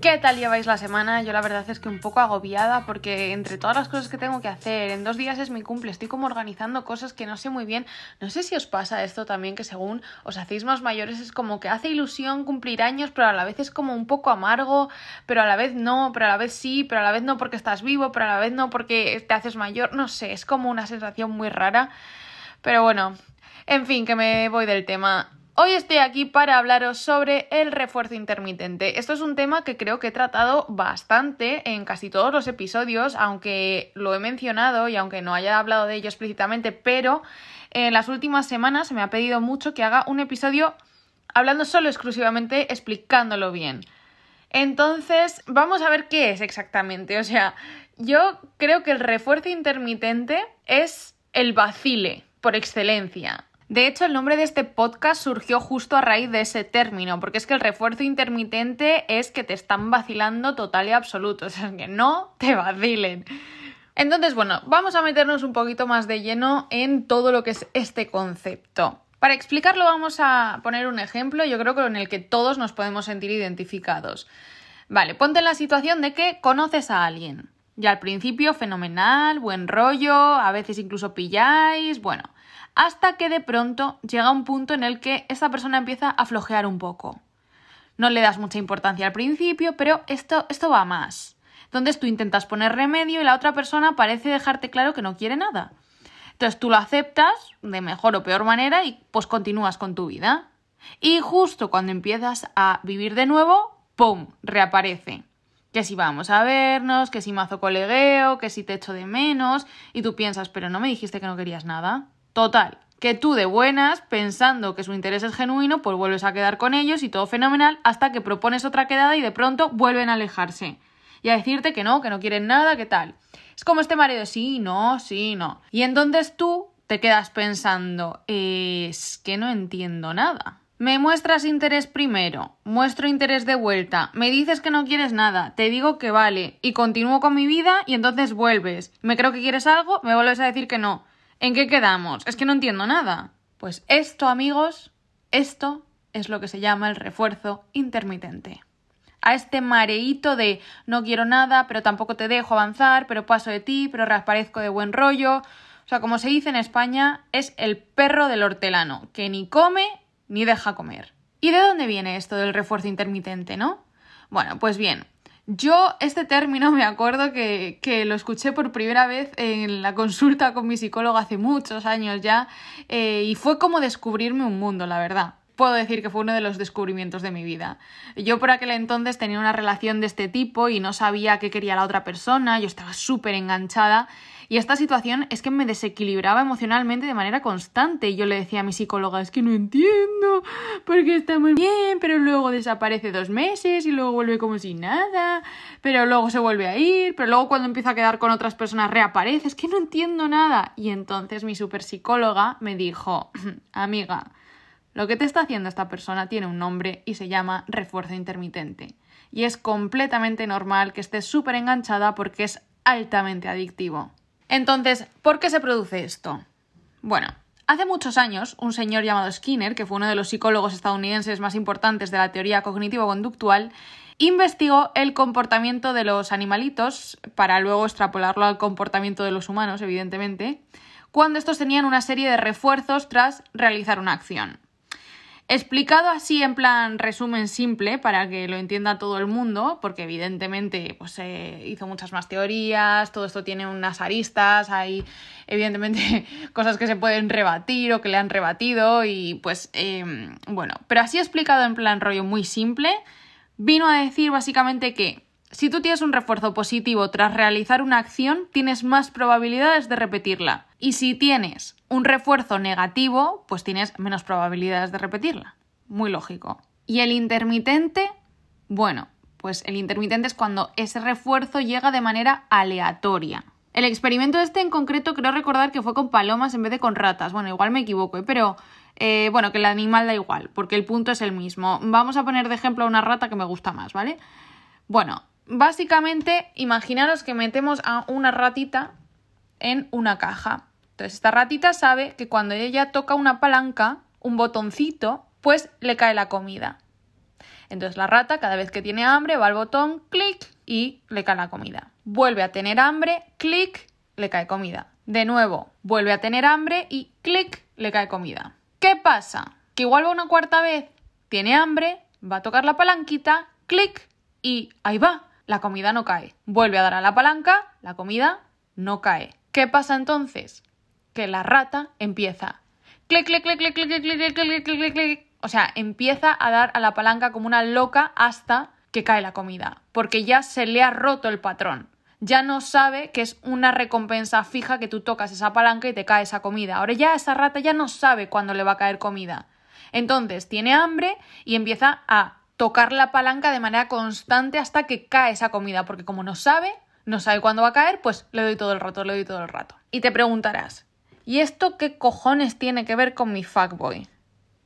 ¿Qué tal lleváis la semana? Yo la verdad es que un poco agobiada porque entre todas las cosas que tengo que hacer, en dos días es mi cumple, estoy como organizando cosas que no sé muy bien. No sé si os pasa esto también, que según os hacéis más mayores es como que hace ilusión cumplir años, pero a la vez es como un poco amargo, pero a la vez no, pero a la vez sí, pero a la vez no porque estás vivo, pero a la vez no porque te haces mayor, no sé, es como una sensación muy rara. Pero bueno, en fin, que me voy del tema. Hoy estoy aquí para hablaros sobre el refuerzo intermitente. Esto es un tema que creo que he tratado bastante en casi todos los episodios, aunque lo he mencionado y aunque no haya hablado de ello explícitamente, pero en las últimas semanas se me ha pedido mucho que haga un episodio hablando solo exclusivamente explicándolo bien. Entonces, vamos a ver qué es exactamente. O sea, yo creo que el refuerzo intermitente es el vacile por excelencia. De hecho, el nombre de este podcast surgió justo a raíz de ese término, porque es que el refuerzo intermitente es que te están vacilando total y absoluto, o sea, que no te vacilen. Entonces, bueno, vamos a meternos un poquito más de lleno en todo lo que es este concepto. Para explicarlo vamos a poner un ejemplo, yo creo que en el que todos nos podemos sentir identificados. Vale, ponte en la situación de que conoces a alguien. Ya al principio fenomenal, buen rollo, a veces incluso pilláis, bueno, hasta que de pronto llega un punto en el que esta persona empieza a flojear un poco. No le das mucha importancia al principio, pero esto, esto va más. Entonces tú intentas poner remedio y la otra persona parece dejarte claro que no quiere nada. Entonces tú lo aceptas de mejor o peor manera y pues continúas con tu vida. Y justo cuando empiezas a vivir de nuevo, ¡pum! reaparece. Que si vamos a vernos, que si mazo colegueo, que si te echo de menos, y tú piensas, pero no me dijiste que no querías nada. Total, que tú de buenas, pensando que su interés es genuino, pues vuelves a quedar con ellos y todo fenomenal, hasta que propones otra quedada y de pronto vuelven a alejarse. Y a decirte que no, que no quieren nada, que tal. Es como este marido, sí, no, sí, no. Y entonces tú te quedas pensando, es que no entiendo nada. Me muestras interés primero, muestro interés de vuelta, me dices que no quieres nada, te digo que vale, y continúo con mi vida y entonces vuelves. Me creo que quieres algo, me vuelves a decir que no. ¿En qué quedamos? Es que no entiendo nada. Pues esto, amigos, esto es lo que se llama el refuerzo intermitente. A este mareíto de no quiero nada, pero tampoco te dejo avanzar, pero paso de ti, pero reaparezco de buen rollo. O sea, como se dice en España, es el perro del hortelano, que ni come ni deja comer. ¿Y de dónde viene esto del refuerzo intermitente, no? Bueno, pues bien, yo este término me acuerdo que, lo escuché por primera vez en la consulta con mi psicólogo hace muchos años ya eh, y fue como descubrirme un mundo, la verdad. Puedo decir que fue uno de los descubrimientos de mi vida. Yo por aquel entonces tenía una relación de este tipo y no sabía qué quería la otra persona, yo estaba súper enganchada y esta situación es que me desequilibraba emocionalmente de manera constante. Yo le decía a mi psicóloga, es que no entiendo, porque está muy bien, pero luego desaparece dos meses y luego vuelve como si nada, pero luego se vuelve a ir, pero luego cuando empieza a quedar con otras personas reaparece, es que no entiendo nada. Y entonces mi super psicóloga me dijo, amiga, lo que te está haciendo esta persona tiene un nombre y se llama refuerzo intermitente. Y es completamente normal que estés súper enganchada porque es altamente adictivo. Entonces, ¿por qué se produce esto? Bueno, hace muchos años, un señor llamado Skinner, que fue uno de los psicólogos estadounidenses más importantes de la teoría cognitivo-conductual, investigó el comportamiento de los animalitos, para luego extrapolarlo al comportamiento de los humanos, evidentemente, cuando estos tenían una serie de refuerzos tras realizar una acción. Explicado así en plan resumen simple para que lo entienda todo el mundo, porque evidentemente pues, se hizo muchas más teorías, todo esto tiene unas aristas, hay evidentemente cosas que se pueden rebatir o que le han rebatido y pues em, bueno, pero así explicado en plan rollo muy simple, vino a decir básicamente que si tú tienes un refuerzo positivo tras realizar una acción, tienes más probabilidades de repetirla. Y si tienes un refuerzo negativo, pues tienes menos probabilidades de repetirla. Muy lógico. Y el intermitente, bueno, pues el intermitente es cuando ese refuerzo llega de manera aleatoria. El experimento este en concreto creo recordar que fue con palomas en vez de con ratas. Bueno, igual me equivoco, ¿eh? pero eh, bueno, que el animal da igual, porque el punto es el mismo. Vamos a poner de ejemplo a una rata que me gusta más, ¿vale? Bueno, básicamente, imaginaros que metemos a una ratita en una caja. Entonces, esta ratita sabe que cuando ella toca una palanca, un botoncito, pues le cae la comida. Entonces la rata cada vez que tiene hambre va al botón, clic y le cae la comida. Vuelve a tener hambre, clic, le cae comida. De nuevo, vuelve a tener hambre y clic, le cae comida. ¿Qué pasa? Que igual va una cuarta vez, tiene hambre, va a tocar la palanquita, clic y ahí va, la comida no cae. Vuelve a dar a la palanca, la comida no cae. ¿Qué pasa entonces? Que la rata empieza clic, clic, clic, clic, clic, clic, clic, clic, clic, clic. O sea, empieza a dar a la palanca como una loca hasta que cae la comida, porque ya se le ha roto el patrón. Ya no sabe que es una recompensa fija que tú tocas esa palanca y te cae esa comida. Ahora ya esa rata ya no sabe cuándo le va a caer comida. Entonces tiene hambre y empieza a tocar la palanca de manera constante hasta que cae esa comida, porque como no sabe, no sabe cuándo va a caer, pues le doy todo el rato, le doy todo el rato. Y te preguntarás, ¿y esto qué cojones tiene que ver con mi fuckboy?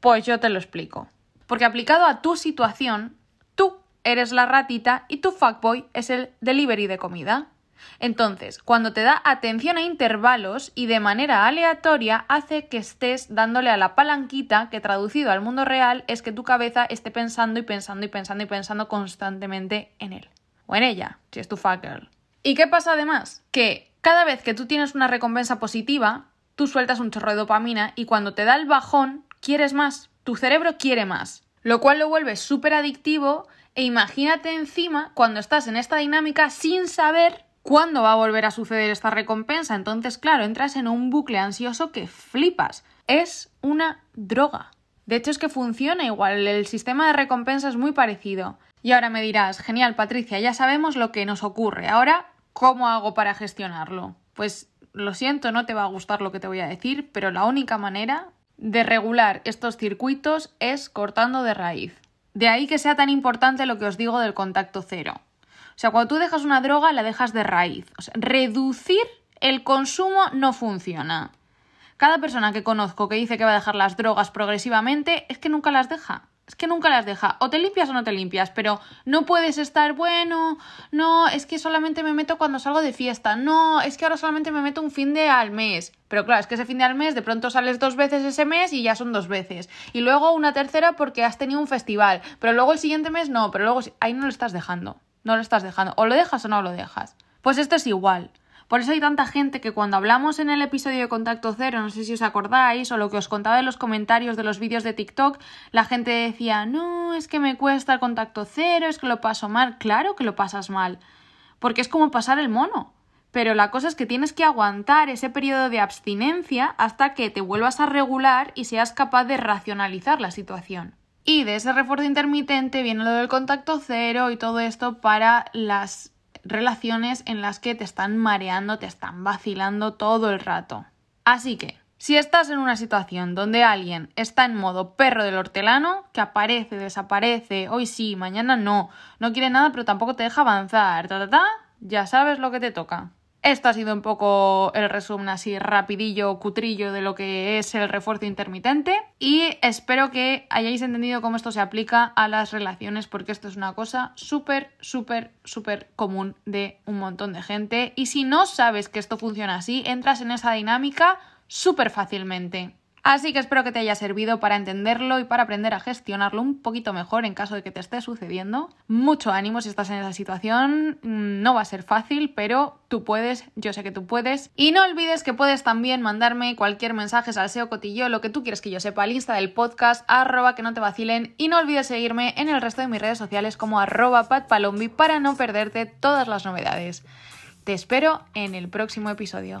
Pues yo te lo explico. Porque aplicado a tu situación, tú eres la ratita y tu fuckboy es el delivery de comida. Entonces, cuando te da atención a intervalos y de manera aleatoria hace que estés dándole a la palanquita que traducido al mundo real es que tu cabeza esté pensando y pensando y pensando y pensando constantemente en él. O en ella, si es tu fuck girl. ¿Y qué pasa además? Que cada vez que tú tienes una recompensa positiva, tú sueltas un chorro de dopamina y cuando te da el bajón, quieres más, tu cerebro quiere más, lo cual lo vuelve súper adictivo e imagínate encima cuando estás en esta dinámica sin saber cuándo va a volver a suceder esta recompensa. Entonces, claro, entras en un bucle ansioso que flipas. Es una droga. De hecho, es que funciona igual, el sistema de recompensa es muy parecido. Y ahora me dirás, genial, Patricia, ya sabemos lo que nos ocurre. Ahora, ¿cómo hago para gestionarlo? Pues lo siento, no te va a gustar lo que te voy a decir, pero la única manera de regular estos circuitos es cortando de raíz. De ahí que sea tan importante lo que os digo del contacto cero. O sea, cuando tú dejas una droga, la dejas de raíz. O sea, reducir el consumo no funciona. Cada persona que conozco que dice que va a dejar las drogas progresivamente es que nunca las deja es que nunca las deja. O te limpias o no te limpias, pero no puedes estar, bueno, no, es que solamente me meto cuando salgo de fiesta, no, es que ahora solamente me meto un fin de al mes. Pero claro, es que ese fin de al mes de pronto sales dos veces ese mes y ya son dos veces. Y luego una tercera porque has tenido un festival. Pero luego el siguiente mes no, pero luego ahí no lo estás dejando. No lo estás dejando. O lo dejas o no lo dejas. Pues esto es igual. Por eso hay tanta gente que cuando hablamos en el episodio de Contacto Cero, no sé si os acordáis, o lo que os contaba en los comentarios de los vídeos de TikTok, la gente decía, no, es que me cuesta el contacto cero, es que lo paso mal. Claro que lo pasas mal, porque es como pasar el mono. Pero la cosa es que tienes que aguantar ese periodo de abstinencia hasta que te vuelvas a regular y seas capaz de racionalizar la situación. Y de ese refuerzo intermitente viene lo del contacto cero y todo esto para las relaciones en las que te están mareando, te están vacilando todo el rato. Así que, si estás en una situación donde alguien está en modo perro del hortelano, que aparece, desaparece, hoy sí, mañana no, no quiere nada pero tampoco te deja avanzar, ta ta ta, ya sabes lo que te toca. Esto ha sido un poco el resumen así rapidillo, cutrillo de lo que es el refuerzo intermitente y espero que hayáis entendido cómo esto se aplica a las relaciones porque esto es una cosa súper, súper, súper común de un montón de gente y si no sabes que esto funciona así, entras en esa dinámica súper fácilmente. Así que espero que te haya servido para entenderlo y para aprender a gestionarlo un poquito mejor en caso de que te esté sucediendo. Mucho ánimo si estás en esa situación, mm, no va a ser fácil, pero tú puedes, yo sé que tú puedes. Y no olvides que puedes también mandarme cualquier mensaje al SEO Cotillo, lo que tú quieres que yo sepa, al Insta del podcast, arroba que no te vacilen. Y no olvides seguirme en el resto de mis redes sociales como arroba patpalombi para no perderte todas las novedades. Te espero en el próximo episodio.